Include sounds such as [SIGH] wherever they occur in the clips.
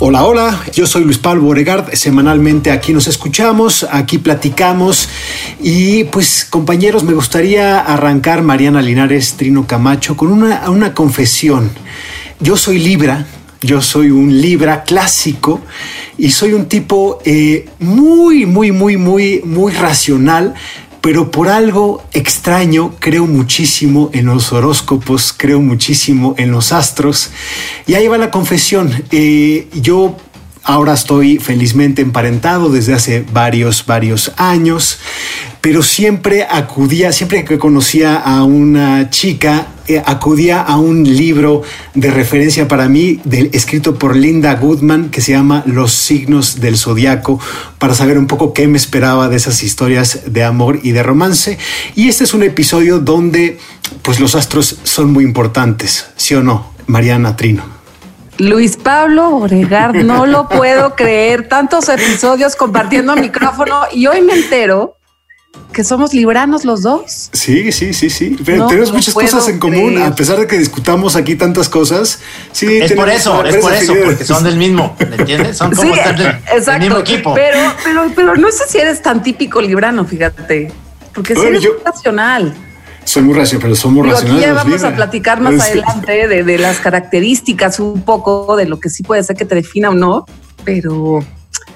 Hola, hola, yo soy Luis Pablo Boregard, semanalmente aquí nos escuchamos, aquí platicamos y pues compañeros, me gustaría arrancar Mariana Linares Trino Camacho con una, una confesión. Yo soy Libra, yo soy un Libra clásico y soy un tipo eh, muy, muy, muy, muy, muy racional, pero por algo extraño creo muchísimo en los horóscopos, creo muchísimo en los astros. Y ahí va la confesión. Eh, yo ahora estoy felizmente emparentado desde hace varios, varios años, pero siempre acudía, siempre que conocía a una chica, eh, acudía a un libro de referencia para mí, del, escrito por Linda Goodman, que se llama Los signos del zodiaco, para saber un poco qué me esperaba de esas historias de amor y de romance. Y este es un episodio donde pues los astros son muy importantes, ¿sí o no, Mariana Trino? Luis Pablo Oregard, no lo puedo [LAUGHS] creer. Tantos episodios compartiendo micrófono y hoy me entero que somos libranos los dos. Sí, sí, sí, sí. Pero No tenemos lo muchas cosas en común, creer. a pesar de que discutamos aquí tantas cosas. Sí, Es por eso, es por eso, porque son del mismo, ¿me entiendes? Son [LAUGHS] como Sí, estar del, del exacto. mismo equipo. Pero, pero, pero no sé si eres tan típico librano, fíjate. Porque si eres yo- muy racional. Soy muy racional, pero somos Digo, aquí racionales. ya vamos a platicar más Es- adelante de, de las características un poco de lo que sí puede ser que te defina o no, pero,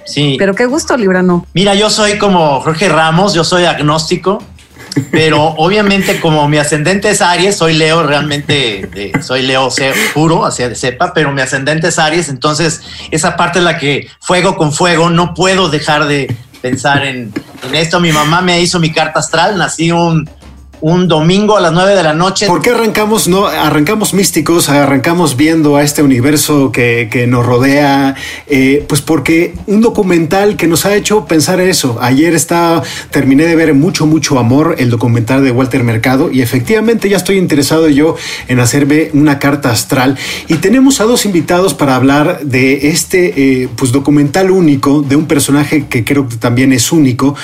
Sí. pero qué gusto, Librano. Mira, yo soy como Jorge Ramos, yo soy agnóstico, pero [LAUGHS] obviamente como mi ascendente es Aries, soy Leo realmente, de- soy Leo puro, así de sepa, pero mi ascendente es Aries, entonces esa parte en la que fuego con fuego, no puedo dejar de pensar en, en esto. Mi mamá me hizo mi carta astral, nací un, un domingo a las 9 de la noche. ¿Por qué arrancamos, no, arrancamos místicos, arrancamos viendo a este universo que, que nos rodea? Eh, pues porque un documental que nos ha hecho pensar eso. Ayer está, terminé de ver Mucho, Mucho Amor, el documental de Walter Mercado, y efectivamente ya estoy interesado yo en hacerme una carta astral. Y tenemos a dos invitados para hablar de este eh, pues, documental único, de un personaje que creo que también es único.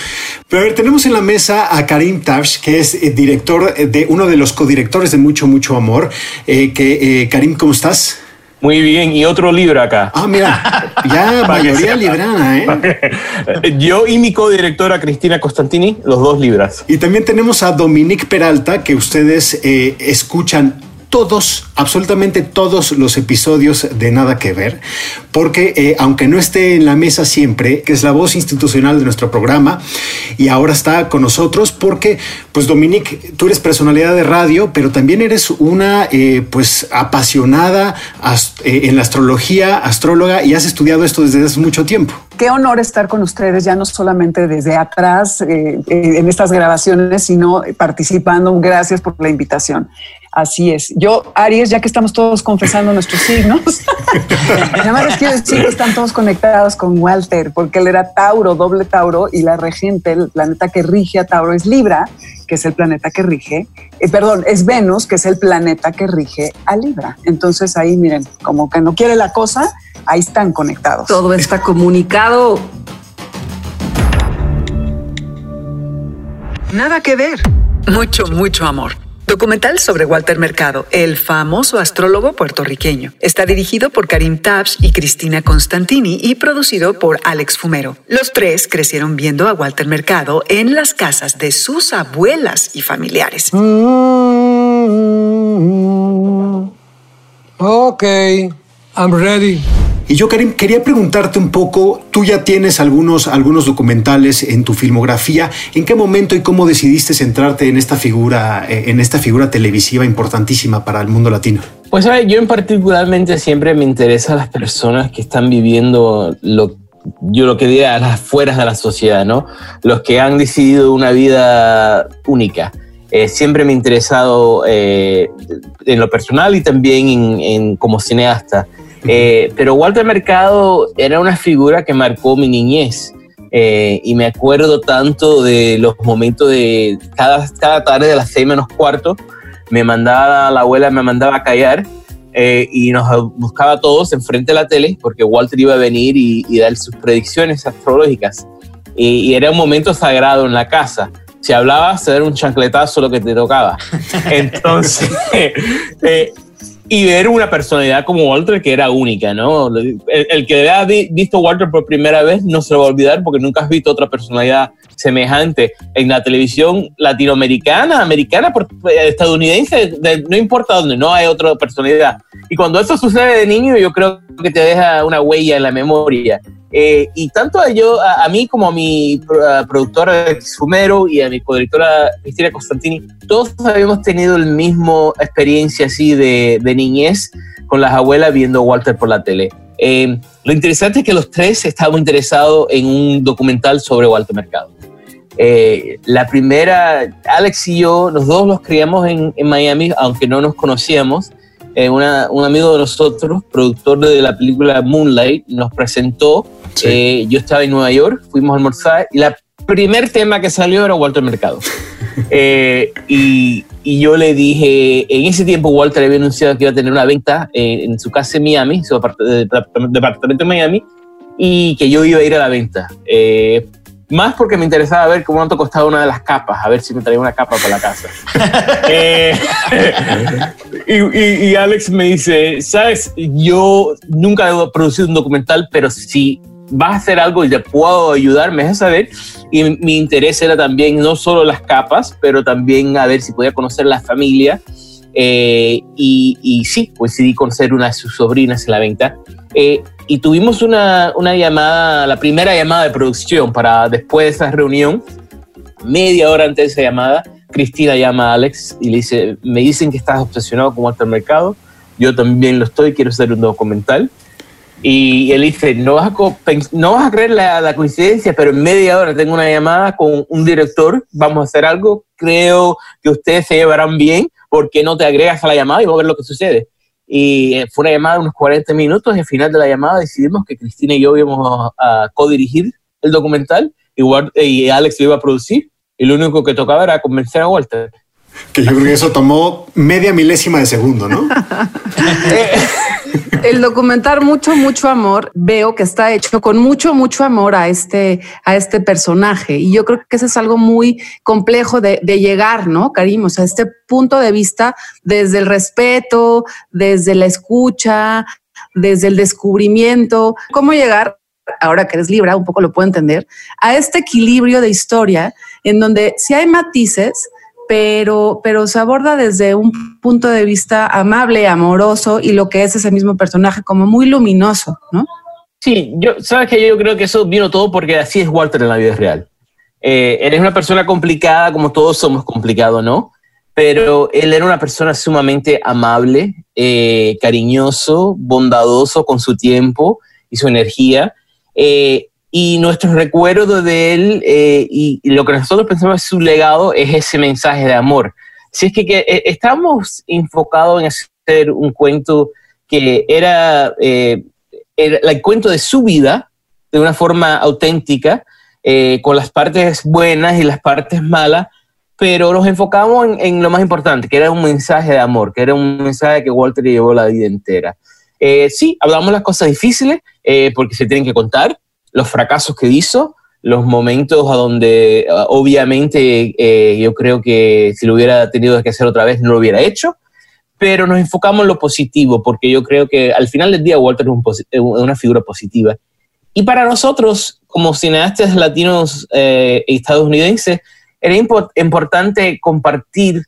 Pero a ver, tenemos en la mesa a Karim Tafsh, que es eh, director eh, de uno de los codirectores de Mucho, Mucho Amor. Eh, que, eh, Karim, ¿cómo estás? Muy bien, y otro libro acá. Ah, mira, ya [LAUGHS] mayoría librana, ¿eh? Yo y mi codirectora Cristina Costantini, los dos libras. Y también tenemos a Dominique Peralta, que ustedes eh, escuchan todos, absolutamente todos los episodios de Nada que Ver, porque eh, aunque no esté en la mesa siempre, que es la voz institucional de nuestro programa, y ahora está con nosotros, porque, pues Dominique, tú eres personalidad de radio, pero también eres una, eh, pues, apasionada eh, en la astrología, astróloga, y has estudiado esto desde hace mucho tiempo. Qué honor estar con ustedes, ya no solamente desde atrás en estas grabaciones, sino participando. Gracias por la invitación. Así es. Yo, Aries, ya que estamos todos confesando nuestros signos, [LAUGHS] nada más les quiero decir que están todos conectados con Walter, porque él era Tauro, doble Tauro, y la regente, el planeta que rige a Tauro es Libra, que es el planeta que rige, eh, perdón, es Venus, que es el planeta que rige a Libra. Entonces ahí, miren, como que no quiere la cosa, ahí están conectados. Todo está comunicado. Nada que ver. Mucho, mucho amor. Documental sobre Walter Mercado, el famoso astrólogo puertorriqueño. Está dirigido por Karim Tabs y Cristina Constantini y producido por Alex Fumero. Los tres crecieron viendo a Walter Mercado en las casas de sus abuelas y familiares. Okay, I'm ready. Y yo, Karim, quería preguntarte un poco, tú ya tienes algunos, algunos documentales en tu filmografía, ¿en qué momento y cómo decidiste centrarte en esta figura, eh, en esta figura televisiva importantísima para el mundo latino? Pues ¿sabes? yo en particularmente siempre me interesan las personas que están viviendo lo yo lo que diría a las afueras de la sociedad, ¿no? Los que han decidido una vida única. Eh, siempre me he interesado eh, en lo personal y también en, en como cineasta. Eh, pero Walter Mercado era una figura que marcó mi niñez. Eh, y me acuerdo tanto de los momentos de cada, cada tarde de las seis menos cuarto, me mandaba, la abuela me mandaba a callar eh, y nos buscaba a todos enfrente de la tele porque Walter iba a venir y, y dar sus predicciones astrológicas. Y, y era un momento sagrado en la casa si hablabas, era un chancletazo lo que te tocaba. [LAUGHS] Entonces, [LAUGHS] eh, y ver una personalidad como Walter que era única, ¿no? El, el que vi- visto Walter por primera vez no se lo va a olvidar porque nunca has visto otra personalidad semejante en la televisión latinoamericana, americana, eh, estadounidense, de- no importa dónde, no hay otra personalidad. Y cuando eso sucede de niño, yo creo que te deja una huella en la memoria. Eh, y tanto a, yo, a, a mí como a mi a productora Alex Fumero y a mi codirectora Cristina Constantini, todos habíamos tenido el mismo experiencia así de, de niñez con las abuelas viendo Walter por la tele. Eh, lo interesante es que los tres estábamos interesados en un documental sobre Walter Mercado. Eh, la primera, Alex y yo, los dos los criamos en, en Miami, aunque no nos conocíamos. Eh, una- un amigo de nosotros, productor de la película Moonlight, nos presentó. Eh, yo estaba en Nueva York, fuimos a almorzar y la primer tema que salió era Walter Mercado. [LAUGHS] Eh, y, y yo le dije, en ese tiempo Walter había anunciado que iba a tener una venta en su casa en Miami, su de- de- departamento en Miami, y que yo iba a ir a la venta. Más porque me interesaba ver cómo cuánto costaba una de las capas, a ver si me traía una capa para la casa. [LAUGHS] Eh, y, y- y Alex me dice, sabes, yo nunca he producido un documental, pero si vas a hacer algo y te puedo ayudar, me dejas saber. Y mi- mi interés era también no solo las capas, pero también a ver si podía conocer la familia. Eh, y, y sí, coincidí con ser una de sus sobrinas en la venta. Eh, y tuvimos una, una llamada, la primera llamada de producción para después de esa reunión, media hora antes de esa llamada, Cristina llama a Alex y le dice, me dicen que estás obsesionado con Walter Mercado, yo también lo estoy, quiero hacer un documental. Y él dice, no vas a, no vas a creer la, la coincidencia, pero en media hora tengo una llamada con un director, vamos a hacer algo, creo que ustedes se llevarán bien, ¿por qué no te agregas a la llamada y vamos a ver lo que sucede? Y eh, fue una llamada de unos 40 minutos y al final de la llamada decidimos que Cristina y yo íbamos a, a co-dirigir el documental y, Wal- y Alex lo iba a producir y lo único que tocaba era convencer a Walter. Que yo creo que eso tomó media milésima de segundo, ¿no? [LAUGHS] [LAUGHS] El documentar mucho, mucho amor, veo que está hecho con mucho, mucho amor a este, a este personaje. Y yo creo que eso es algo muy complejo de, de llegar, ¿no, Karim? O sea, este punto de vista desde el respeto, desde la escucha, desde el descubrimiento, cómo llegar, ahora que eres Libra, un poco lo puedo entender, a este equilibrio de historia en donde si hay matices, pero, pero se aborda desde un punto de vista amable, amoroso y lo que es ese mismo personaje como muy luminoso, ¿no? Sí, yo, sabes que yo creo que eso vino todo porque así es Walter en la vida real. Eh, él es una persona complicada, como todos somos complicados, ¿no? Pero él era una persona sumamente amable, eh, cariñoso, bondadoso con su tiempo y su energía. Eh, y nuestros recuerdos de él eh, y, y lo que nosotros pensamos es su legado es ese mensaje de amor. Si es que, que eh, estamos enfocados en hacer un cuento que era, eh, era el cuento de su vida de una forma auténtica, eh, con las partes buenas y las partes malas, pero nos enfocamos en, en lo más importante, que era un mensaje de amor, que era un mensaje que Walter llevó la vida entera. Eh, sí, hablamos las cosas difíciles, eh, porque se tienen que contar, los fracasos que hizo, los momentos a donde uh, obviamente eh, yo creo que si lo hubiera tenido que hacer otra vez no lo hubiera hecho, pero nos enfocamos en lo positivo, porque yo creo que al final del día Walter es un es una figura positiva. Y para nosotros, como cineastas latinos eh, estadounidenses, era impo- importante compartir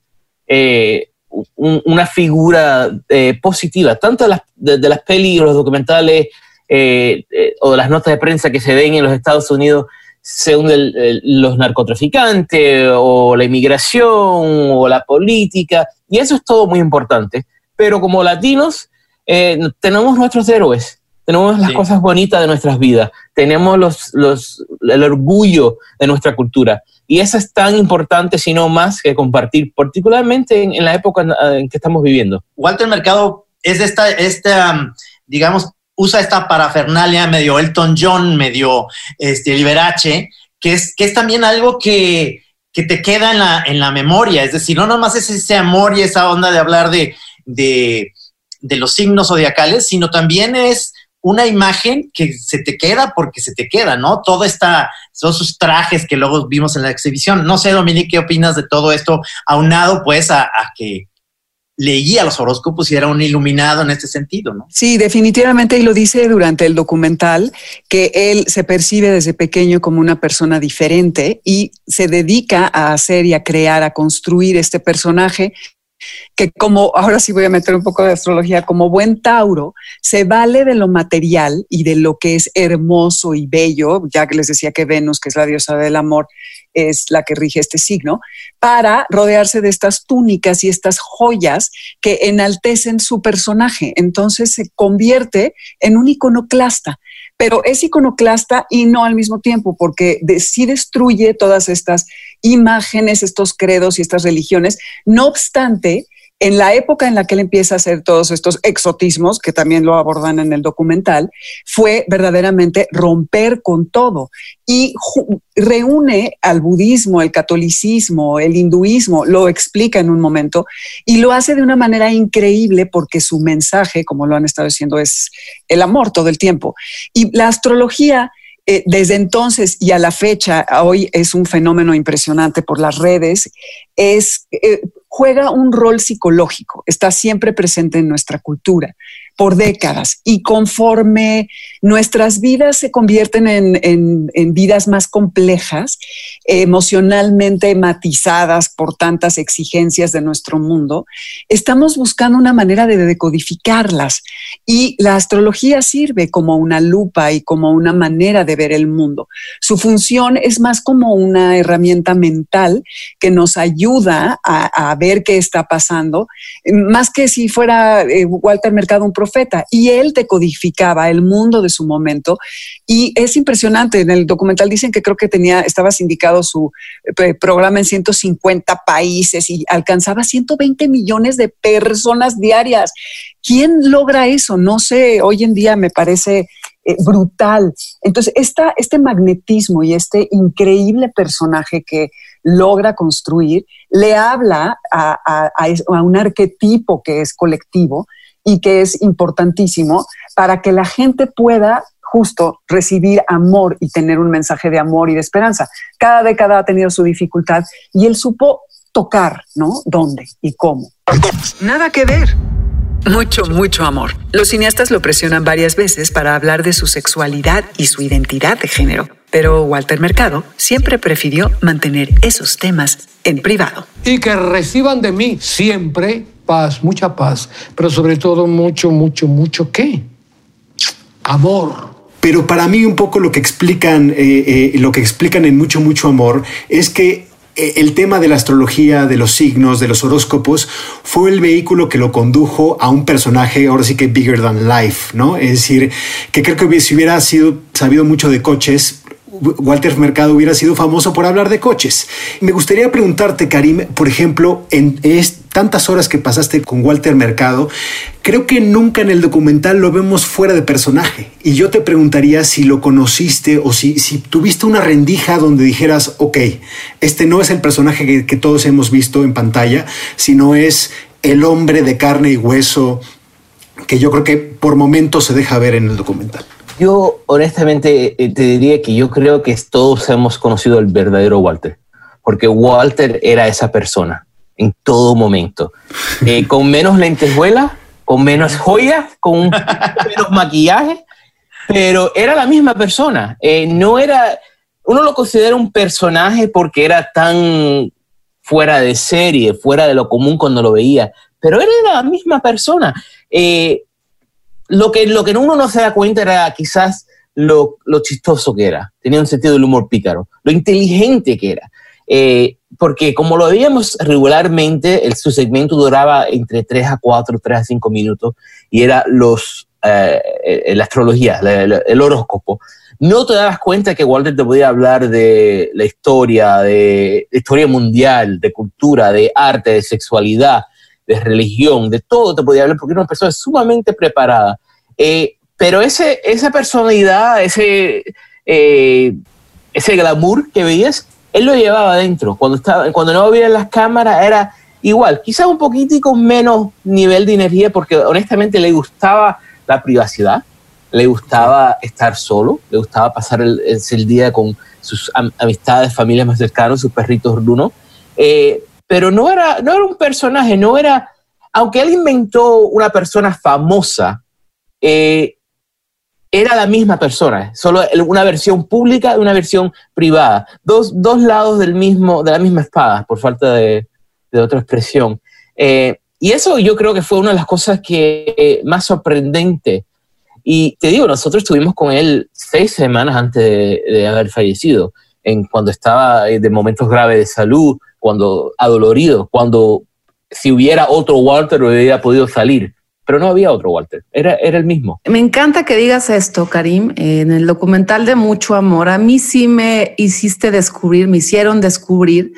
eh, un- una figura eh, positiva, tanto de las, de, de las pelis, los documentales eh, eh, o las notas de prensa que se ven en los Estados Unidos según el- el- los narcotraficantes o la inmigración o la política, y eso es todo muy importante. Pero como latinos eh, tenemos nuestros héroes, tenemos las Sí. cosas bonitas de nuestras vidas, tenemos los, los, el orgullo de nuestra cultura. Y eso es tan importante, si no más, que compartir, particularmente en, en la época en, en que estamos viviendo. Walter Mercado es esta, esta digamos, usa esta parafernalia medio Elton John, medio este, Liberace, que es, que es también algo que, que te queda en la, en la memoria. Es decir, no nomás es ese amor y esa onda de hablar de, de, de los signos zodiacales, sino también es una imagen que se te queda porque se te queda, ¿no? Todo esta, todos sus trajes que luego vimos en la exhibición. No sé, Dominique, ¿qué opinas de todo esto? Aunado, pues, a que leía los horóscopos y era un iluminado en este sentido, ¿no? Sí, definitivamente, y lo dice durante el documental, que él se percibe desde pequeño como una persona diferente y se dedica a hacer y a crear, a construir este personaje que como, ahora sí voy a meter un poco de astrología, como buen Tauro, se vale de lo material y de lo que es hermoso y bello, ya que les decía que Venus, que es la diosa del amor, es la que rige este signo, para rodearse de estas túnicas y estas joyas que enaltecen su personaje. Entonces se convierte en un iconoclasta pero es iconoclasta y no al mismo tiempo, porque de, sí destruye todas estas imágenes, estos credos y estas religiones. No obstante, en la época en la que él empieza a hacer todos estos exotismos, que también lo abordan en el documental, fue verdaderamente romper con todo y reúne al budismo, el catolicismo, el hinduismo, lo explica en un momento y lo hace de una manera increíble porque su mensaje, como lo han estado diciendo, es el amor todo el tiempo. Y la astrología eh, desde entonces y a la fecha, hoy es un fenómeno impresionante por las redes, es, eh, juega un rol psicológico, está siempre presente en nuestra cultura por décadas. Y conforme nuestras vidas se convierten en, en, vidas más complejas, emocionalmente matizadas por tantas exigencias de nuestro mundo, estamos buscando una manera de decodificarlas. Y la astrología sirve como una lupa y como una manera de ver el mundo. Su función es más como una herramienta mental que nos ayuda a, a ver qué está pasando, más que si fuera eh, Walter Mercado un Y él decodificaba el mundo de su momento. Y es impresionante. En el documental dicen que creo que tenía, estaba sindicado su eh, programa en 150 países y alcanzaba 120 millones de personas diarias. ¿Quién logra eso? No sé, hoy en día me parece eh, brutal. Entonces, esta, este magnetismo y este increíble personaje que logra construir le habla a, un arquetipo que es colectivo y que es importantísimo para que la gente pueda justo recibir amor y tener un mensaje de amor y de esperanza. Cada década ha tenido su dificultad y él supo tocar, ¿no? ¿Dónde y cómo? Nada que ver. Mucho, mucho amor. Los cineastas lo presionan varias veces para hablar de su sexualidad y su identidad de género. Pero Walter Mercado siempre prefirió mantener esos temas en privado. Y que reciban de mí siempre paz, mucha paz, pero sobre todo mucho, mucho, mucho qué? Amor. Pero para mí un poco lo que explican, eh, eh, lo que explican en mucho, mucho amor es que eh, el tema de la astrología, de los signos, de los horóscopos, fue el vehículo que lo condujo a un personaje, ahora sí que bigger than life, ¿no? Es decir, que creo que si hubiera sido sabido mucho de coches, Walter Mercado hubiera sido famoso por hablar de coches. Me gustaría preguntarte, Karim, por ejemplo, en tantas horas que pasaste con Walter Mercado, creo que nunca en el documental lo vemos fuera de personaje. Y yo te preguntaría si lo conociste o si, tuviste una rendija donde dijeras, ok, este no es el personaje que, que todos hemos visto en pantalla, sino es el hombre de carne y hueso que yo creo que por momentos se deja ver en el documental. Yo honestamente eh, te diría que yo creo que todos hemos conocido al verdadero Walter, porque Walter era esa persona en todo momento, eh, [LAUGHS] con menos lentejuela, con menos joyas, con menos maquillaje, pero era la misma persona. Eh, no era, uno lo considera un personaje porque era tan fuera de serie, fuera de lo común cuando lo veía, pero era la misma persona. Eh, lo que, lo que uno no se da cuenta era quizás lo, lo, chistoso que era. Tenía un sentido del humor pícaro. Lo inteligente que era. Eh, porque como lo veíamos regularmente, el, su segmento duraba entre 3 a 4, 3 a 5 minutos y era los, eh, la astrología, el, el, horóscopo. no te dabas cuenta que Walter te podía hablar de la historia, de historia mundial, de cultura, de arte, de sexualidad, de religión, de todo te podía hablar porque era una persona sumamente preparada. Eh, pero ese, esa personalidad, ese, eh, ese glamour que veías, él lo llevaba adentro. Cuando, estaba, cuando no había las cámaras era igual, quizás un poquitico menos nivel de energía porque honestamente le gustaba la privacidad, le gustaba estar solo, le gustaba pasar el, el día con sus amistades, familias más cercanas, sus perritos Bruno. Eh, pero no era, no era un personaje, no era, aunque él inventó una persona famosa, eh, era la misma persona, solo una versión pública y una versión privada, dos, dos lados del mismo, de la misma espada, por falta de, de otra expresión. Eh, y eso yo creo que fue una de las cosas que más sorprendente. Y te digo, nosotros estuvimos con él seis semanas antes de, de haber fallecido, en cuando estaba de momentos graves de salud, cuando adolorido, cuando si hubiera otro Walter hubiera podido salir. Pero no había otro Walter, era, era el mismo. Me encanta que digas esto, Karim, en el documental de Mucho Amor, a mí sí me hiciste descubrir, me hicieron descubrir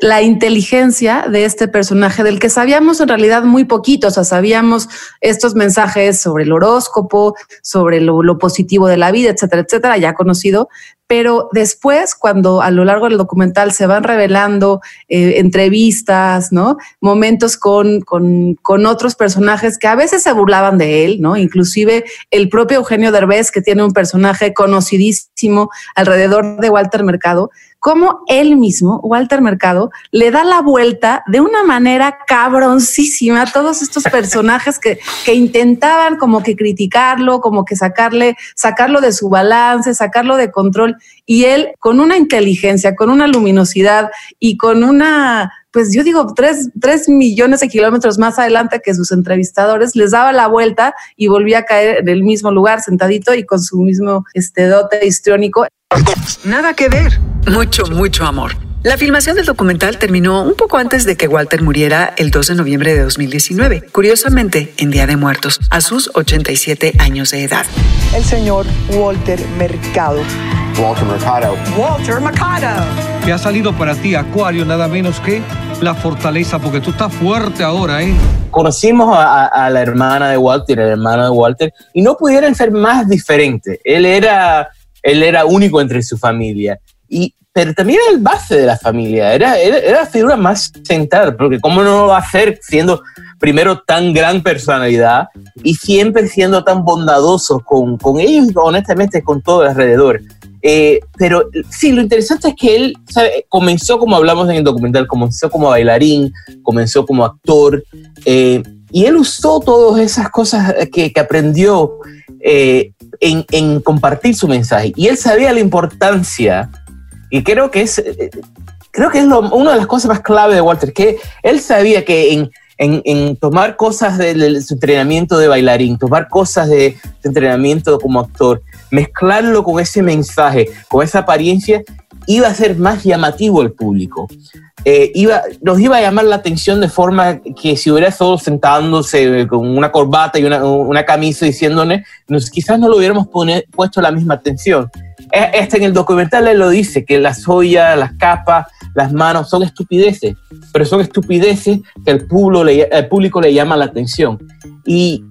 la inteligencia de este personaje del que sabíamos en realidad muy poquito, o sea, sabíamos estos mensajes sobre el horóscopo, sobre lo, lo, positivo de la vida, etcétera, etcétera, ya conocido, pero después, cuando a lo largo del documental se van revelando eh, entrevistas, ¿no? Momentos con, con, con, otros personajes que a veces se burlaban de él, ¿no? Inclusive el propio Eugenio Derbez, que tiene un personaje conocidísimo alrededor de Walter Mercado, como él mismo, Walter Mercado, le da la vuelta de una manera cabroncísima a todos estos [LAUGHS] personajes que, que intentaban como que criticarlo, como que sacarle, sacarlo de su balance, sacarlo de control y él con una inteligencia, con una luminosidad y con una, pues yo digo, tres, tres millones de kilómetros más adelante que sus entrevistadores, les daba la vuelta y volvía a caer en el mismo lugar, sentadito y con su mismo este, dote histriónico. Nada que ver, mucho, mucho amor. La filmación del documental terminó un poco antes de que Walter muriera el 2 de noviembre de 2019, curiosamente en Día de Muertos, a sus 87 años de edad. El señor Walter Mercado. Walter Mercado. Walter Mercado. Que ha salido para ti, Acuario, nada menos que la fortaleza, porque tú estás fuerte ahora, ¿eh? Conocimos a, a la hermana de Walter, el hermano de Walter, y no pudieran ser más diferentes. Él era, él era único entre su familia. Y pero también era el base de la familia, era, era, era, la figura más central, porque cómo no lo va a hacer siendo primero tan gran personalidad y siempre siendo tan bondadoso con, con ellos y honestamente con todo alrededor. Eh, pero sí, lo interesante es que él ¿sabe? comenzó como hablamos en el documental, comenzó como bailarín, comenzó como actor, eh, y él usó todas esas cosas que, que aprendió eh, en, compartir su mensaje. Y él sabía la importancia y creo que es, creo que es lo, una de las cosas más clave de Walter, que él sabía que en, en, en tomar cosas de, su entrenamiento de bailarín, tomar cosas de su entrenamiento como actor, mezclarlo con ese mensaje, con esa apariencia, iba a ser más llamativo al público. Eh, iba, nos iba a llamar la atención de forma que si hubiera estado sentándose con una corbata y una, camisa diciéndole, nos, quizás no lo hubiéramos puesto la misma atención. Este en el documental él lo dice, que las joyas, las capas, las manos son estupideces, pero son estupideces que el público le, el público le llama la atención. Y,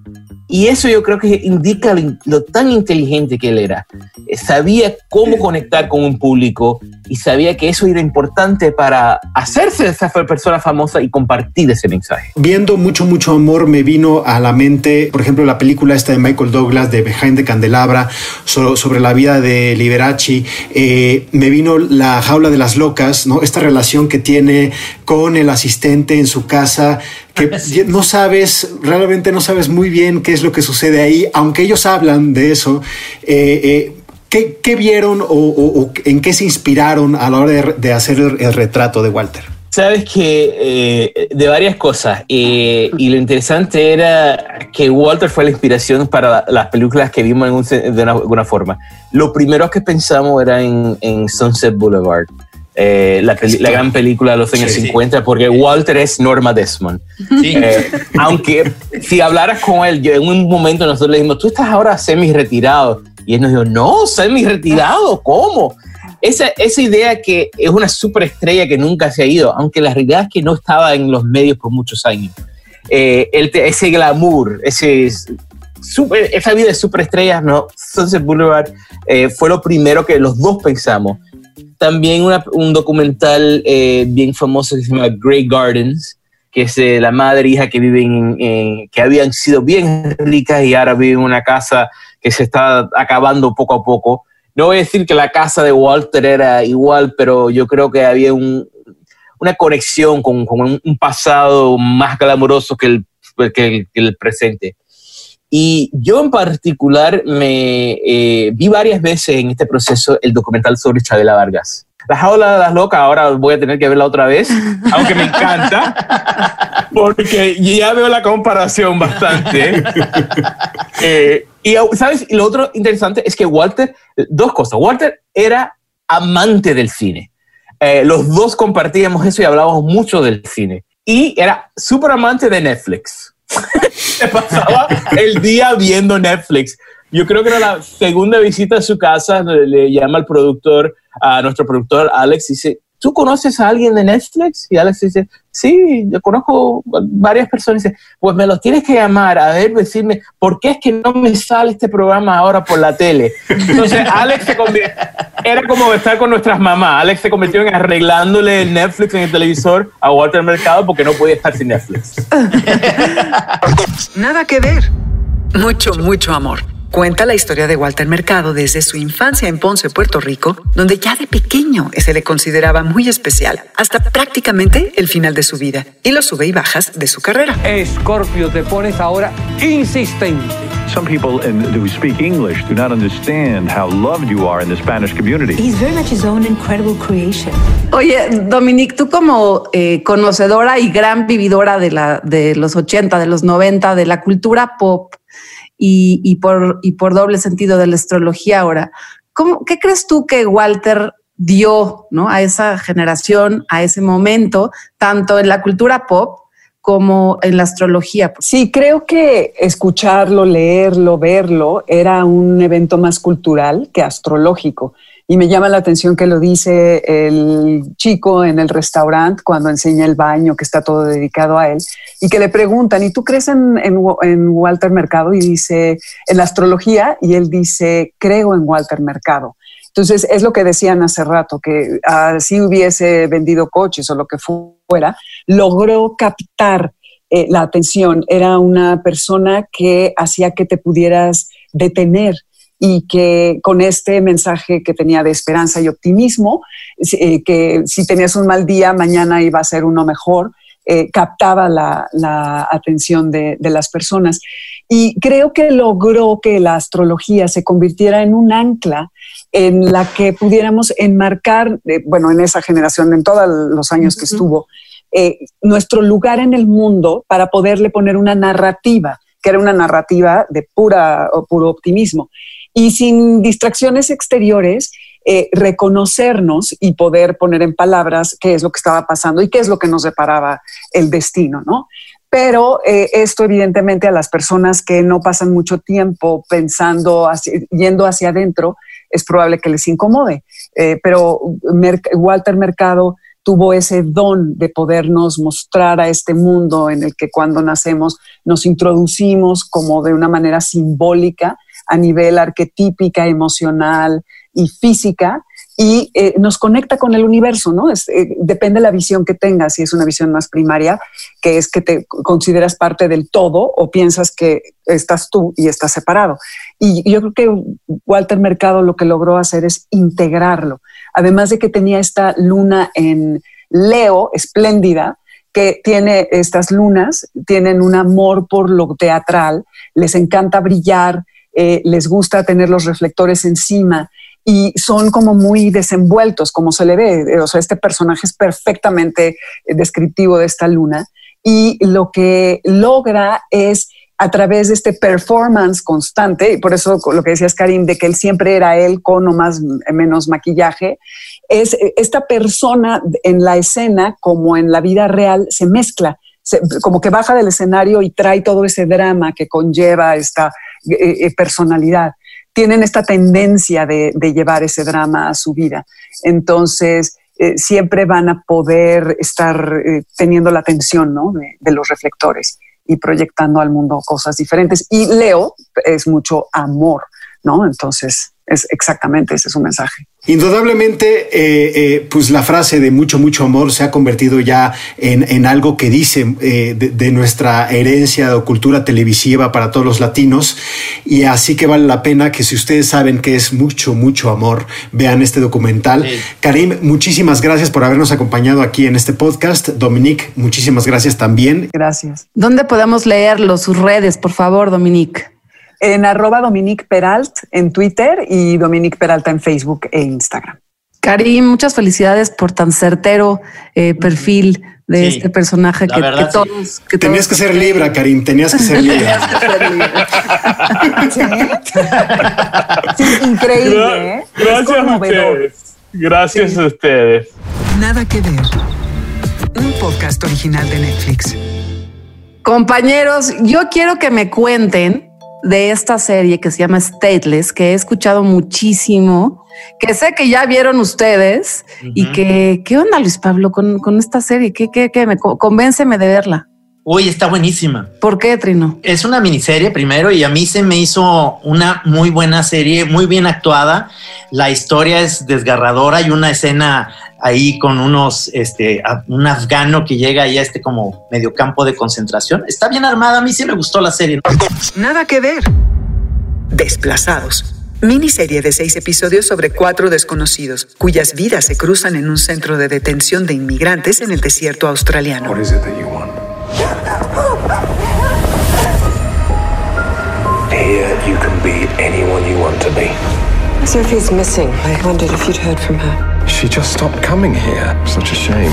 y eso yo creo que indica lo, lo, tan inteligente que él era. Sabía cómo conectar con un público y sabía que eso era importante para hacerse esa persona famosa y compartir ese mensaje. Viendo mucho, mucho amor me vino a la mente, por ejemplo, la película esta de Michael Douglas de Behind the Candelabra so, sobre la vida de Liberace. Eh, me vino La jaula de las locas, ¿no? Esta relación que tiene con el asistente en su casa que [LAUGHS] no sabes, realmente no sabes muy bien qué es lo que sucede ahí, aunque ellos hablan de eso. Eh, eh, ¿qué, ¿qué, vieron o, o, o, en qué se inspiraron a la hora de, de hacer el, el, retrato de Walter? Sabes que eh, de varias cosas, eh, y lo interesante era que Walter fue la inspiración para las películas que vimos en un, de una, alguna forma. Lo primero que pensamos era en, en Sunset Boulevard. Eh, la, la, gran película de los años sí, 50, sí. porque Walter es Norma Desmond. Sí. Eh, aunque si hablaras con él, yo, en un momento nosotros le dijimos, tú estás ahora semi retirado, Y él nos dijo, no, semi retirado, ¿cómo? Esa, esa idea que es una superestrella que nunca se ha ido, aunque la realidad es que no estaba en los medios por muchos años. Eh, el, ese glamour, ese super, esa vida de superestrellas, ¿no? Sunset Boulevard eh, fue lo primero que los dos pensamos. También un documental eh, bien famoso que se llama Grey Gardens, que es de la madre e hija que viven en, que habían sido bien ricas y ahora viven en una casa que se está acabando poco a poco. No voy a decir que la casa de Walter era igual, pero yo creo que había un, una conexión con, un pasado más glamoroso que el, que el, presente. Y yo en particular me eh, vi varias veces en este proceso el documental sobre Chabela Vargas. La jaula de las locas, ahora voy a tener que verla otra vez, [LAUGHS] aunque me encanta, porque ya veo la comparación bastante. [LAUGHS] Eh, y, ¿sabes? Lo otro interesante es que Walter, dos cosas. Walter era amante del cine. Eh, los dos compartíamos eso y hablábamos mucho del cine. Y era súper amante de Netflix. Pasaba el día viendo Netflix. Yo creo que era la segunda visita a su casa, le, le llama al productor, a nuestro productor Alex, y dice, ¿tú conoces a alguien de Netflix? Y Alex dice, sí, yo conozco varias personas. Y dice, pues me los tienes que llamar a ver, decirme, ¿por qué es que no me sale este programa ahora por la tele? Entonces, Alex se convirtió, era como estar con nuestras mamás. Alex se convirtió en arreglándole el Netflix en el televisor a Walter Mercado porque no podía estar sin Netflix. [LAUGHS] Nada que ver. Mucho, mucho amor. Cuenta la historia de Walter Mercado desde su infancia en Ponce, Puerto Rico, donde ya de pequeño se le consideraba muy especial, hasta prácticamente el final de su vida y los sube y bajas de su carrera. Escorpio, te pones ahora insistente. Some people in, who speak English do not understand how loved you are in the Spanish community. He's very much his own incredible creation. Oye, Dominique, tú como eh, conocedora y gran vividora de, la, de los 80, de los 90, de la cultura pop, y, por, doble sentido de la astrología ahora. ¿Cómo, ¿Qué crees tú que Walter dio a esa generación, a ese momento, tanto en la cultura pop como en la astrología? Sí, creo que escucharlo, leerlo, verlo era un evento más cultural que astrológico. Y me llama la atención que lo dice el chico en el restaurante cuando enseña el baño, que está todo dedicado a él, y que le preguntan, ¿y tú crees en, Walter Mercado? Y dice, en la astrología, y él dice, creo en Walter Mercado. Entonces, es lo que decían hace rato, que así hubiese vendido coches o lo que fuera, logró captar eh, la atención. Era una persona que hacía que te pudieras detener y que con este mensaje que tenía de esperanza y optimismo, eh, que si tenías un mal día, mañana iba a ser uno mejor, eh, captaba la, atención de, las personas. Y creo que logró que la astrología se convirtiera en un ancla en la que pudiéramos enmarcar, eh, bueno, en esa generación, en todos los años que estuvo, nuestro lugar en el mundo para poderle poner una narrativa que era una narrativa de pura, puro optimismo y sin distracciones exteriores, eh, reconocernos y poder poner en palabras qué es lo que estaba pasando y qué es lo que nos deparaba el destino, ¿no? Pero eh, esto evidentemente a las personas que no pasan mucho tiempo pensando, yendo hacia adentro, es probable que les incomode. Eh, pero Walter Mercado tuvo ese don de podernos mostrar a este mundo en el que cuando nacemos nos introducimos como de una manera simbólica a nivel arquetípica, emocional y física y eh, nos conecta con el universo, ¿no? Es, eh, depende de la visión que tengas, si es una visión más primaria, que es que te consideras parte del todo o piensas que estás tú y estás separado. Y yo creo que Walter Mercado lo que logró hacer es integrarlo, además de que tenía esta luna en Leo, espléndida, que tiene estas lunas, tienen un amor por lo teatral, les encanta brillar, eh, les gusta tener los reflectores encima y son como muy desenvueltos, como se le ve. O sea, este personaje es perfectamente eh, descriptivo de esta luna y lo que logra es a través de este performance constante, y por eso lo que decías Karim, de que él siempre era él con o más menos maquillaje, es eh, esta persona en la escena como en la vida real se mezcla, como que baja del escenario y trae todo ese drama que conlleva esta eh, eh, personalidad. tienen esta tendencia de, llevar ese drama a su vida. Entonces, eh, siempre van a poder estar teniendo la atención ¿no? de, de los reflectores y proyectando al mundo cosas diferentes. Y Leo es mucho amor, ¿no? Entonces, es exactamente ese es su mensaje. Indudablemente, eh, eh, pues la frase de mucho, mucho amor se ha convertido ya en, en algo que dice eh, de, de, nuestra herencia o cultura televisiva para todos los latinos. Y así que vale la pena que si ustedes saben que es mucho, mucho amor, vean este documental. Sí. Karim, muchísimas gracias por habernos acompañado aquí en este podcast. Dominique, muchísimas gracias también. Gracias. ¿Dónde podemos leerlo? Sus redes, por favor, Dominique en arroba Dominique Peralt en Twitter y Dominique Peralta en Facebook e Instagram. Karim, muchas felicidades por tan certero eh, perfil de sí, este personaje que, verdad, que, todos, sí. que Tenías todos... que ser Libra, Karim, tenías que ser Libra. [LAUGHS] [LAUGHS] ¿Sí? increíble, ¿eh? Gracias a ustedes. Gracias a ustedes. Nada que ver. Un podcast original de Netflix. Compañeros, yo quiero que me cuenten de esta serie que se llama Stateless, que he escuchado muchísimo, que sé que ya vieron ustedes uh -huh. y que, ¿qué onda Luis Pablo con, con esta serie? ¿Qué, qué, qué? Me, convénceme de verla. Uy, está buenísima. ¿Por qué, Trino? Es una miniserie primero y a mí se me hizo una muy buena serie, muy bien actuada. La historia es desgarradora y una escena ahí con unos, este, un afgano que llega ahí a este como medio campo de concentración. Está bien armada, a mí sí me gustó la serie. Nada que ver. Desplazados. Miniserie de seis episodios sobre cuatro desconocidos, cuyas vidas se cruzan en un centro de detención de inmigrantes en el desierto australiano. What is Here you can be anyone you want to be. Sophie's missing. I wondered if you'd heard from her. She just stopped coming here. Such a shame.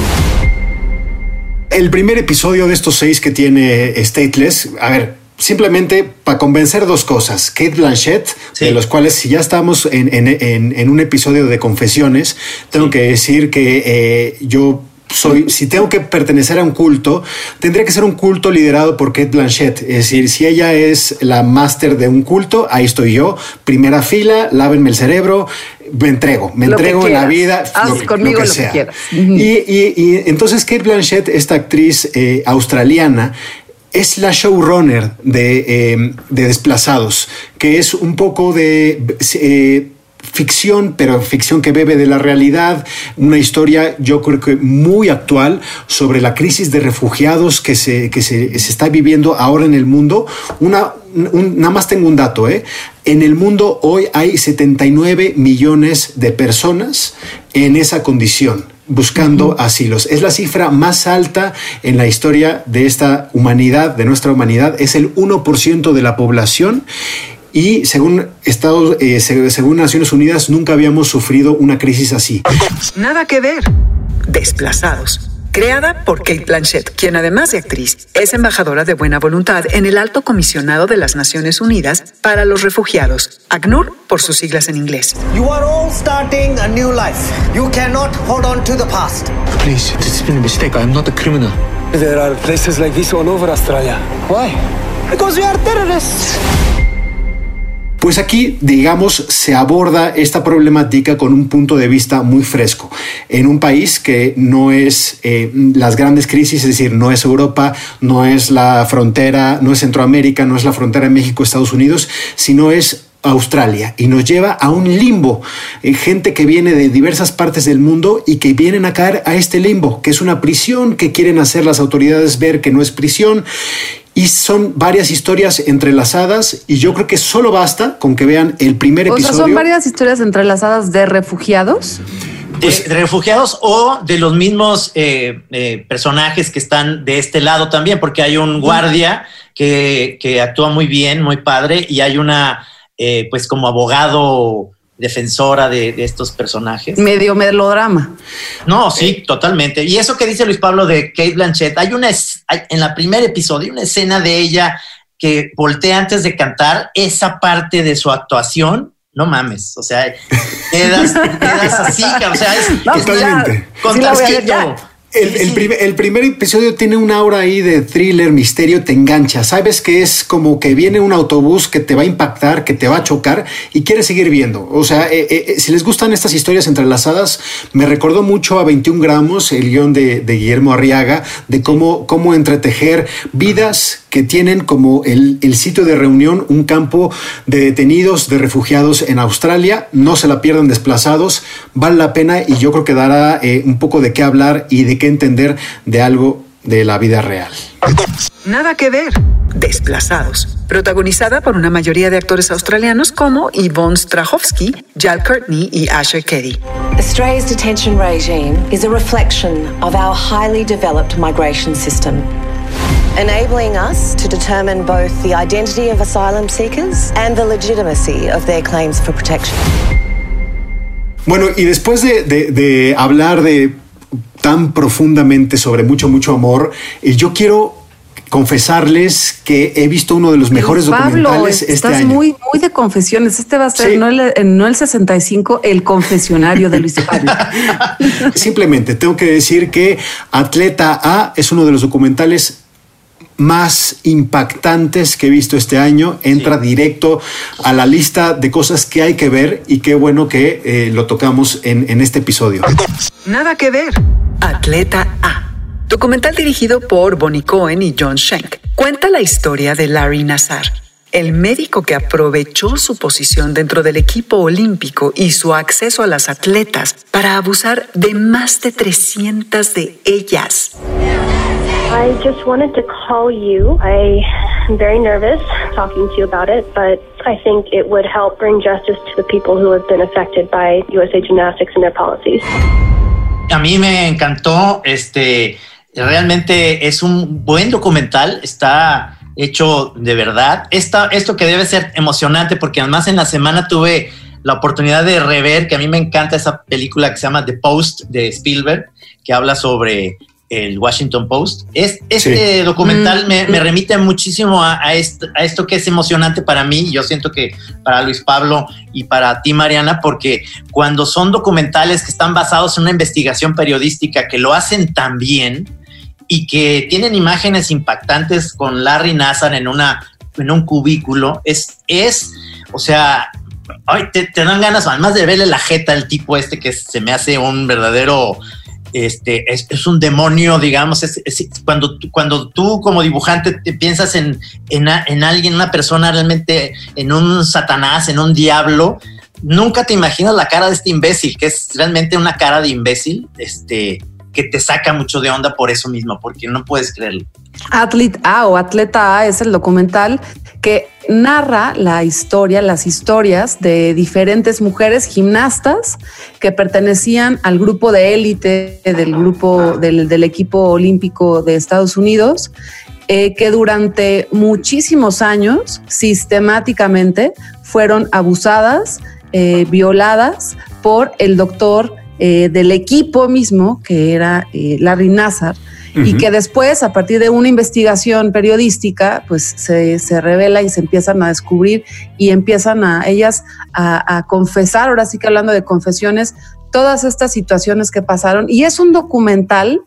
El primer episodio de estos seis que tiene Stateless, a ver, simplemente para convencer dos cosas. Kate Blanchett, sí. de los cuales si ya estamos en, en, en, en un episodio de confesiones, tengo sí. que decir que eh, yo soy, si tengo que pertenecer a un culto, tendría que ser un culto liderado por Kate Blanchett. Es decir, si ella es la máster de un culto, ahí estoy yo, primera fila, lávenme el cerebro, me entrego, me lo entrego en la vida, Haz lo, conmigo lo que sea. Lo que y, y, y, entonces Kate Blanchett, esta actriz eh, australiana, es la showrunner de, eh, de, Desplazados, que es un poco de... Eh, ficción, pero ficción que bebe de la realidad, una historia yo creo que muy actual sobre la crisis de refugiados que se, que se, se está viviendo ahora en el mundo. Una, un, nada más tengo un dato, ¿eh? En el mundo hoy hay 79 millones de personas en esa condición buscando uh -huh. asilos. Es la cifra más alta en la historia de esta humanidad, de nuestra humanidad. Es el 1% de la población y según Estados, eh, según Naciones Unidas nunca habíamos sufrido una crisis así. Nada que ver. Desplazados. Creada por Kate Blanchett, quien además de actriz es embajadora de buena voluntad en el Alto Comisionado de las Naciones Unidas para los Refugiados, ACNUR por sus siglas en inglés. You are all starting a new life. You cannot hold on to the past. Please, this has been a mistake. I am not a criminal. There are places like this all over Australia. Why? Because we are terrorists. Pues aquí, digamos, se aborda esta problemática con un punto de vista muy fresco. En un país que no es eh, las grandes crisis, es decir, no es Europa, no es la frontera, no es Centroamérica, no es la frontera México-Estados Unidos, sino es Australia y nos lleva a un limbo. Eh, gente que viene de diversas partes del mundo y que vienen a caer a este limbo, que es una prisión que quieren hacer las autoridades ver que no es prisión y son varias historias entrelazadas y yo creo que solo basta con que vean el primer episodio. O sea, son varias historias entrelazadas de refugiados. De, de refugiados o de los mismos eh, eh, personajes que están de este lado también, porque hay un guardia que, que actúa muy bien, muy padre, y hay una, eh, pues como abogado defensora de, de, estos personajes. Medio melodrama. No, sí, totalmente. Y eso que dice Luis Pablo de Kate Blanchett, hay una, hay, en la primer episodio, una escena de ella que voltea antes de cantar, esa parte de su actuación, no mames, o sea, quedas, quedas así, o sea, es, [LAUGHS] no, totalmente. Con sí, El, primer, el, primer, episodio tiene una hora ahí de thriller, misterio, te engancha. Sabes que es como que viene un autobús que te va a impactar, que te va a chocar y quieres seguir viendo. O sea, eh, eh, si les gustan estas historias entrelazadas, me recordó mucho a 21 gramos, el guion de, de Guillermo Arriaga, de cómo, cómo entretejer vidas que tienen como el, el, sitio de reunión un campo de detenidos, de refugiados en Australia. No se la pierdan desplazados, vale la pena y yo creo que dará eh, un poco de qué hablar y de qué entender de algo de la vida real. Nada que ver. Desplazados. Protagonizada por una mayoría de actores australianos como Yvonne Strahovski, Jal Courtney y Asher Keddy. Australia's detention regime is a reflection of our highly developed migration system. Enabling us to determine both the identity of asylum seekers and the legitimacy of their claims for protection. Bueno, y después de, de, de hablar de tan profundamente sobre mucho, mucho amor, eh, yo quiero confesarles que he visto uno de los mejores Pablo, documentales este estás año. muy, muy de confesiones. Este va a ser Sí. no, el, no el 65, el confesionario de Luis Pablo. [LAUGHS] Simplemente tengo que decir que Atleta A es uno de los documentales más impactantes que he visto este año. Entra directo a la lista de cosas que hay que ver y qué bueno que eh, lo tocamos en, en este episodio. Nada que ver. Atleta A. Documental dirigido por Bonnie Cohen y John Schenk. Cuenta la historia de Larry Nassar, el médico que aprovechó su posición dentro del equipo olímpico y su acceso a las atletas para abusar de más de 300 de ellas. I just wanted to call you. I am very nervous talking to you about it, but I think it would help bring justice to the people who have been affected by USA Gymnastics and their policies. A mí me encantó, este, realmente es un buen documental, está hecho de verdad. Esta, esto que debe ser emocionante, porque además en la semana tuve la oportunidad de rever, que a mí me encanta esa película que se llama The Post de Spielberg, que habla sobre el Washington Post. Es, este Sí. documental Mm, me, me mm. remite muchísimo a, a esto, a esto que es emocionante para mí, y yo siento que para Luis Pablo y para ti, Mariana, porque cuando son documentales que están basados en una investigación periodística que lo hacen tan bien y que tienen imágenes impactantes con Larry Nassar en, una, en un cubículo, es, es o sea, ay, te, te dan ganas, además de verle la jeta al tipo este que se me hace un verdadero este, es, es un demonio, digamos, es, cuando, cuando tú como dibujante te piensas en, en, en alguien, una persona realmente, en un satanás, en un diablo, nunca te imaginas la cara de este imbécil, que es realmente una cara de imbécil, este, que te saca mucho de onda por eso mismo, porque no puedes creerlo. Athlete A o Atleta A es el documental que narra la historia, las historias de diferentes mujeres gimnastas que pertenecían al grupo de élite del grupo del, equipo olímpico de Estados Unidos, eh, que durante muchísimos años sistemáticamente fueron abusadas, eh, violadas por el doctor eh, del equipo mismo, que era eh, Y que después, a partir de una investigación periodística, pues se, se revela y se empiezan a descubrir y empiezan a ellas a, a confesar, ahora sí que hablando de confesiones, todas estas situaciones que pasaron. Y es un documental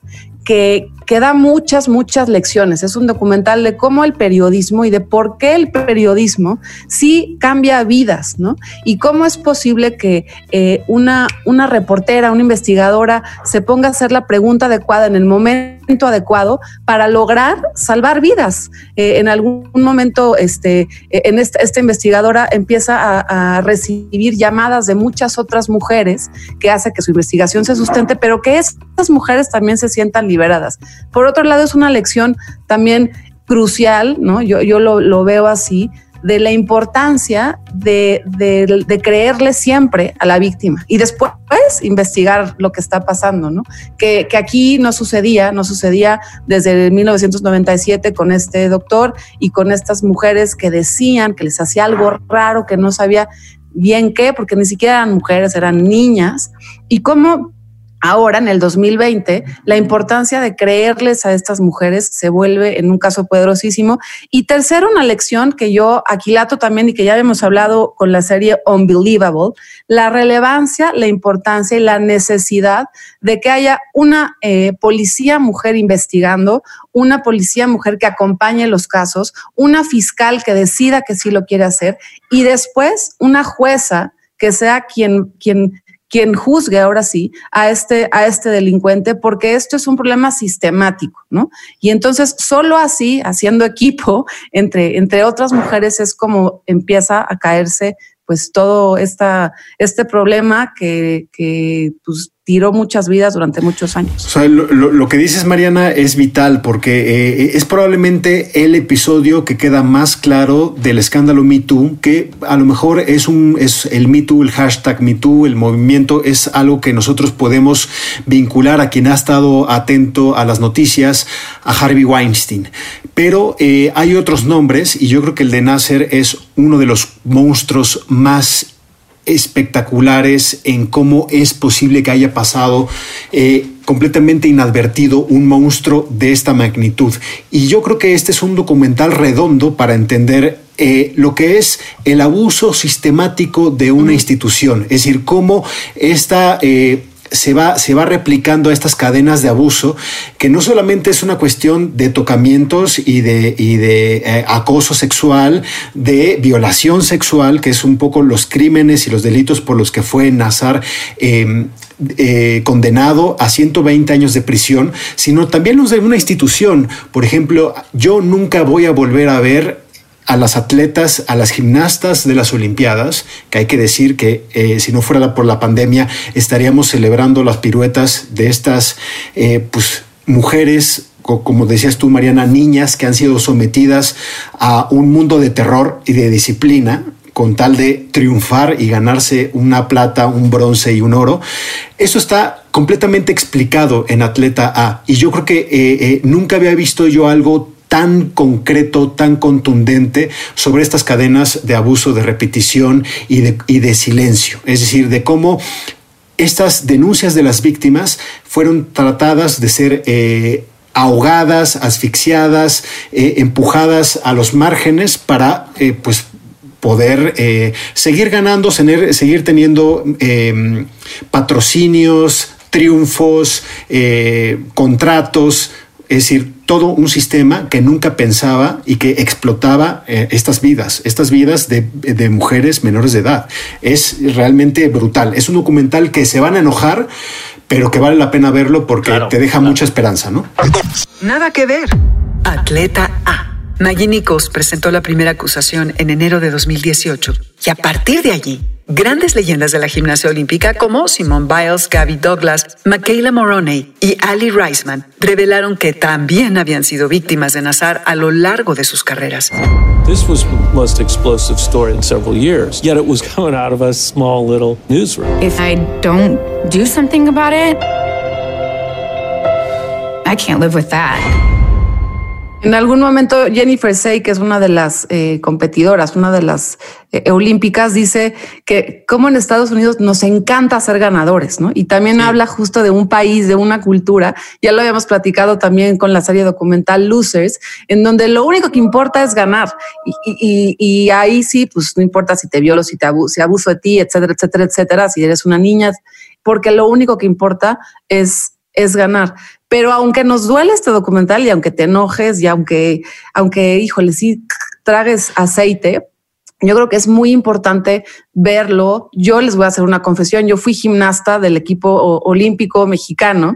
que, que da muchas, muchas lecciones. Es un documental de cómo el periodismo y de por qué el periodismo sí cambia vidas, ¿no? Y cómo es posible que eh, una, una reportera, una investigadora se ponga a hacer la pregunta adecuada en el momento adecuado para lograr salvar vidas. Eh, en algún momento, este, eh, en esta, esta investigadora empieza a, recibir llamadas de muchas otras mujeres que hace que su investigación se sustente, pero que estas mujeres también se sientan liberadas. Por otro lado, es una lección también crucial, ¿no? Yo, yo lo, lo veo así, de la importancia de, de- creerle siempre a la víctima y después investigar lo que está pasando, ¿no? Que, que aquí no sucedía, no sucedía desde 1997 con este doctor y con estas mujeres que decían que les hacía algo raro, que no sabía bien qué, porque ni siquiera eran mujeres, eran niñas, y cómo Ahora, en el 2020, la importancia de creerles a estas mujeres se vuelve en un caso poderosísimo. Y tercero, una lección que yo aquilato también y que ya hemos hablado con la serie Unbelievable, la relevancia, la importancia y la necesidad de que haya una eh, policía mujer investigando, una policía mujer que acompañe los casos, una fiscal que decida que sí lo quiere hacer y después una jueza que sea quien, quien quien juzgue ahora sí a este, a este delincuente, porque esto es un problema sistemático, ¿no? Y entonces solo así, haciendo equipo entre, entre otras mujeres, es como empieza a caerse pues todo esta, este problema que, que pues, tiró muchas vidas durante muchos años. Lo, que dices, Mariana, es vital porque eh, es probablemente el episodio que queda más claro del escándalo Me Too, que a lo mejor es un es el Me Too, el hashtag Me Too, el movimiento, es algo que nosotros podemos vincular a quien ha estado atento a las noticias, a Harvey Weinstein. Pero eh, hay otros nombres y yo creo que el de Nasser es uno de los monstruos más espectaculares en cómo es posible que haya pasado eh, completamente inadvertido un monstruo de esta magnitud. Y yo creo que este es un documental redondo para entender eh, lo que es el abuso sistemático de una institución, es decir, cómo esta... Eh, se va, se va replicando estas cadenas de abuso, que no solamente es una cuestión de tocamientos y de, y de eh, acoso sexual, de violación sexual, que es un poco los crímenes y los delitos por los que fue Nazar em, eh, condenado a 120 años de prisión, sino también los de una institución. Por ejemplo, yo nunca voy a volver a ver a las atletas, a las gimnastas de las Olimpiadas, que hay que decir que eh, si no fuera por la pandemia estaríamos celebrando las piruetas de estas eh, pues, mujeres como decías tú, Mariana, niñas que han sido sometidas a un mundo de terror y de disciplina con tal de triunfar y ganarse una plata, un bronce y un oro. Eso está completamente explicado en Atleta A. Y yo creo que eh, nunca había visto yo algo tan concreto, tan contundente sobre estas cadenas de abuso, de repetición y de, silencio. Es decir, de cómo estas denuncias de las víctimas fueron tratadas de ser eh, ahogadas, asfixiadas, eh, empujadas a los márgenes para eh, pues poder seguir ganando, seguir teniendo patrocinios, triunfos, contratos, es decir, todo un sistema que nunca pensaba y que explotaba eh, estas vidas, estas vidas de, mujeres menores de edad. Es realmente brutal. Es un documental que se van a enojar, pero que vale la pena verlo porque te deja mucha esperanza, ¿no? Nada que ver. Atleta A. Maggie Nichols presentó la primera acusación en enero de 2018 y a partir de allí Grandes leyendas de la gimnasia olímpica como Simone Biles, Gabby Douglas, Michaela Moroney y Ali Reisman revelaron que también habían sido víctimas de Nazar a lo largo de sus carreras. This was the most explosive story in several years, yet it was [LAUGHS] coming out of a small little newsroom. If I don't do something about it, I can't live with that. En algún momento Jennifer Say, que es una de las eh, competidoras, una de las eh, olímpicas, dice que como en Estados Unidos nos encanta ser ganadores, ¿no? Y también habla justo de un país, de una cultura. Ya lo habíamos platicado también con la serie documental Losers, en donde lo único que importa es ganar. Y, ahí sí, pues no importa si te violo, si te abuso, si abuso de ti, etcétera, etcétera, etcétera, si eres una niña, porque lo único que importa es es ganar. Pero aunque nos duele este documental y aunque te enojes y aunque, aunque, híjole, sí tragues aceite, yo creo que es muy importante verlo. Yo les voy a hacer una confesión. Yo fui gimnasta del equipo olímpico mexicano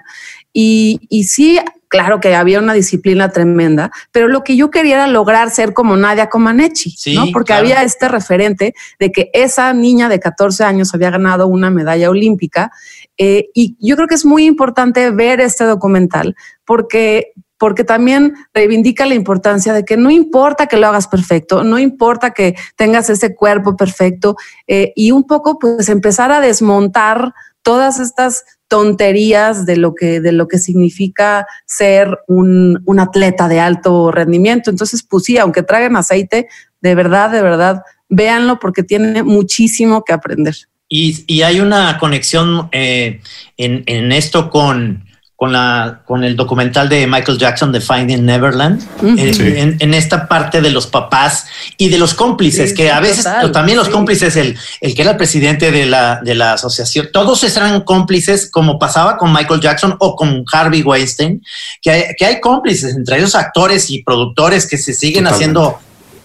y, y sí claro que había una disciplina tremenda, pero lo que yo quería era lograr ser como Nadia Comaneci, ¿no? Porque había este referente de que esa niña de 14 años había ganado una medalla olímpica. Eh, y yo creo que es muy importante ver este documental porque porque también reivindica la importancia de que no importa que lo hagas perfecto, no importa que tengas ese cuerpo perfecto eh, y un poco pues empezar a desmontar todas estas tonterías de lo que, de lo que significa ser un, un atleta de alto rendimiento. Entonces, pues sí, aunque traigan aceite, de verdad, de verdad, véanlo porque tiene muchísimo que aprender. Y, y hay una conexión eh, en, en esto con, con, la, con el documental de Michael Jackson de Finding Neverland, eh, Sí. en, en esta parte de los papás y de los cómplices, Sí, que sí, a veces total, también los sí. cómplices, el, el que era el presidente de la, de la asociación, todos eran cómplices, como pasaba con Michael Jackson o con Harvey Weinstein, que hay, que hay cómplices, entre ellos actores y productores que se siguen Totalmente. haciendo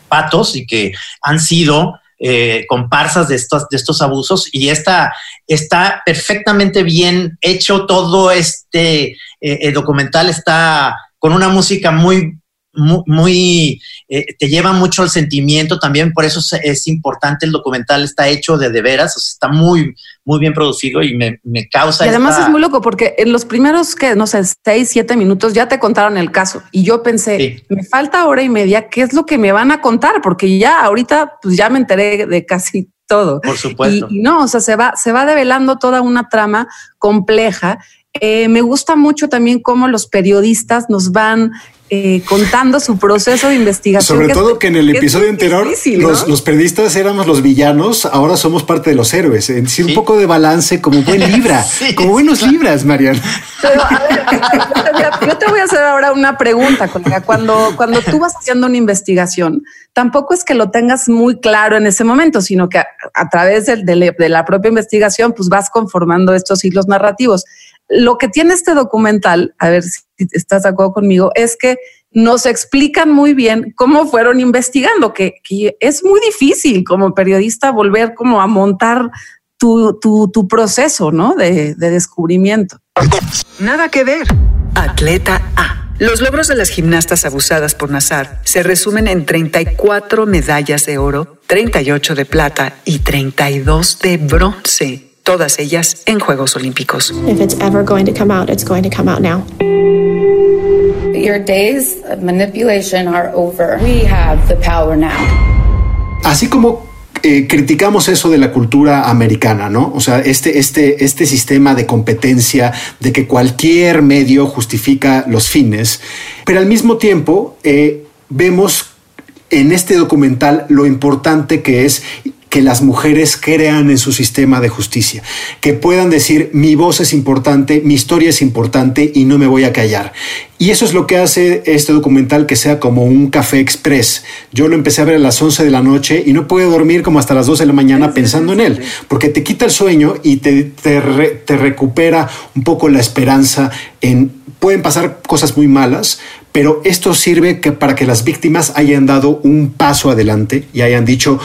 patos y que han sido eh, comparsas de estos, de estos abusos y esta está perfectamente bien hecho todo este eh, eh, documental está con una música muy muy, muy, eh, te lleva mucho al sentimiento también, por eso es, es importante el documental, está hecho de de veras, o sea, está muy, muy bien producido y me, me causa. Y además esta- es muy loco porque en los primeros que no sé, seis, siete minutos ya te contaron el caso y yo pensé, me falta hora y media, ¿qué es lo que me van a contar? Porque ya ahorita pues ya me enteré de casi todo. Por supuesto. Y, y no, o sea, se va, se va develando toda una trama compleja. Eh, me gusta mucho también cómo los periodistas nos van eh, contando su proceso de investigación. Sobre todo que en el episodio anterior difícil, ¿no? los, los periodistas éramos los villanos, ahora somos parte de los héroes. Es decir, un poco de balance como buen [LAUGHS] libra, como buenos libras, Mariana. Pero, a ver, yo te, voy a, yo te voy a hacer ahora una pregunta, colega. Cuando, cuando tú vas haciendo una investigación, tampoco es que lo tengas muy claro en ese momento, sino que a, a través de la propia investigación, pues vas conformando estos hilos narrativos. Lo que tiene este documental, a ver si estás de acuerdo conmigo, es que nos explican muy bien cómo fueron investigando, que, que es muy difícil como periodista volver como a montar tu, tu, tu proceso, ¿no? De, de descubrimiento. Nada que ver. Atleta A. Los logros de las gimnastas abusadas por Nazar se resumen en 34 medallas de oro, 38 de plata y 32 de bronce, todas ellas en Juegos Olímpicos. If it's ever going to come out, it's going to come out now. Your days of manipulation are over. We have the power now. Así como eh, criticamos eso de la cultura americana, ¿no? O sea, este, este, este sistema de competencia, de que cualquier medio justifica los fines, pero al mismo tiempo eh, vemos en este documental lo importante que es que las mujeres crean en su sistema de justicia, que puedan decir mi voz es importante, mi historia es importante y no me voy a callar. Y eso es lo que hace este documental que sea como un café express. Yo lo empecé a ver a las 11 de la noche y no pude dormir como hasta las 2 de la mañana pensando en él, porque te quita el sueño y te, te, re- te recupera un poco la esperanza en... Pueden pasar cosas muy malas, pero esto sirve que para que las víctimas hayan dado un paso adelante y hayan dicho,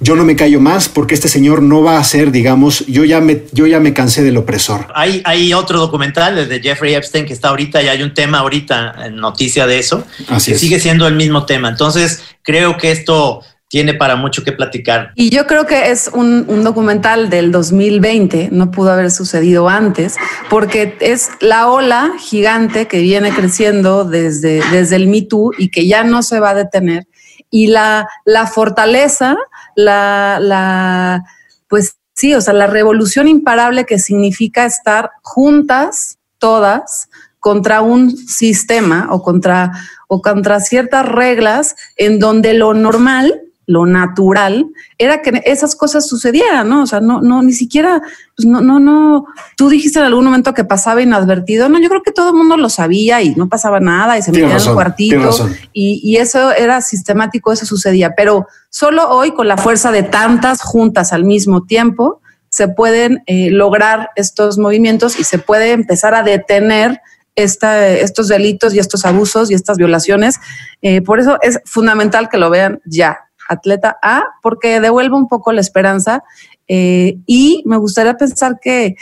yo no me callo más porque este señor no va a ser, digamos, yo ya me, yo ya me cansé del opresor. Hay, hay otro documental de Jeffrey Epstein que está ahorita y hay un tema ahorita en noticia de eso, Así que es. sigue siendo el mismo tema. Entonces, creo que esto tiene para mucho que platicar. Y yo creo que es un, un documental del 2020, no pudo haber sucedido antes, porque es la ola gigante que viene creciendo desde, desde el Me Too y que ya no se va a detener. Y la, la fortaleza, la, la, pues sí, o sea, la revolución imparable que significa estar juntas, todas, contra un sistema o contra, o contra ciertas reglas en donde lo normal, lo natural, era que esas cosas sucedieran, ¿no? O sea, no, no, ni siquiera, pues no, no, no. Tú dijiste en algún momento que pasaba inadvertido. No, yo creo que todo el mundo lo sabía y no pasaba nada y se metía en el cuartito y eso era sistemático, eso sucedía. Pero solo hoy, con la fuerza de tantas juntas al mismo tiempo, se pueden eh, lograr estos movimientos y se puede empezar a detener esta, estos delitos y estos abusos y estas violaciones. Eh, por eso es fundamental que lo vean ya, atleta A, porque devuelve un poco la esperanza eh, y me gustaría pensar que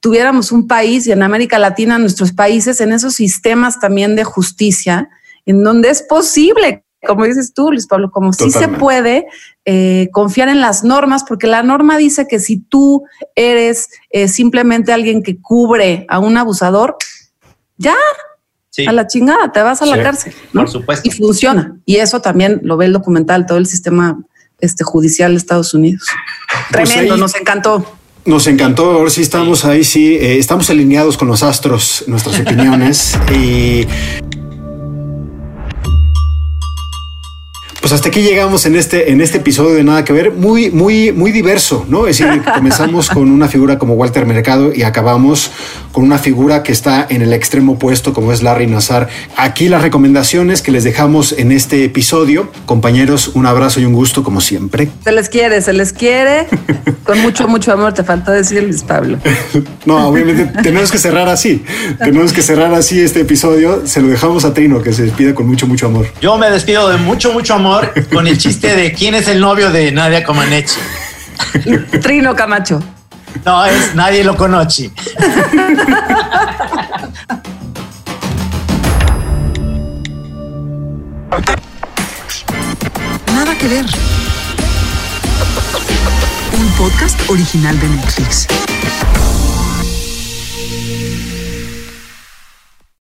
tuviéramos un país y en América Latina, nuestros países, en esos sistemas también de justicia, en donde es posible, como dices tú, Luis Pablo, como sí se Totalmente. puede eh, confiar en las normas, porque la norma dice que si tú eres eh, simplemente alguien que cubre a un abusador, ya Sí. a la chingada, te vas a la Sí, cárcel. ¿no? Por supuesto. Y funciona. Y eso también lo ve el documental, todo el sistema este, judicial de Estados Unidos. Pues Tremendo, ahí- nos encantó. Nos encantó, ahora sí estamos ahí, sí, eh, estamos alineados con los astros, nuestras [LAUGHS] opiniones. y Pues hasta aquí llegamos en este, en este episodio de Nada que Ver, muy, muy, muy diverso, ¿no? Es decir, comenzamos [LAUGHS] con una figura como Walter Mercado y acabamos con una figura que está en el extremo opuesto, como es Larry Nazar. Aquí las recomendaciones que les dejamos en este episodio. Compañeros, un abrazo y un gusto, como siempre. Se les quiere, se les quiere. Con mucho, mucho amor, te faltó decir Luis Pablo. [LAUGHS] No, obviamente tenemos que cerrar así. Tenemos que cerrar así este episodio. Se lo dejamos a Trino, que se despide con mucho, mucho amor. Yo me despido de mucho, mucho amor con el chiste de quién es el novio de Nadia Comaneci. Trino Camacho. No, es nadie lo conoce. Nada que ver. Un podcast original de Netflix.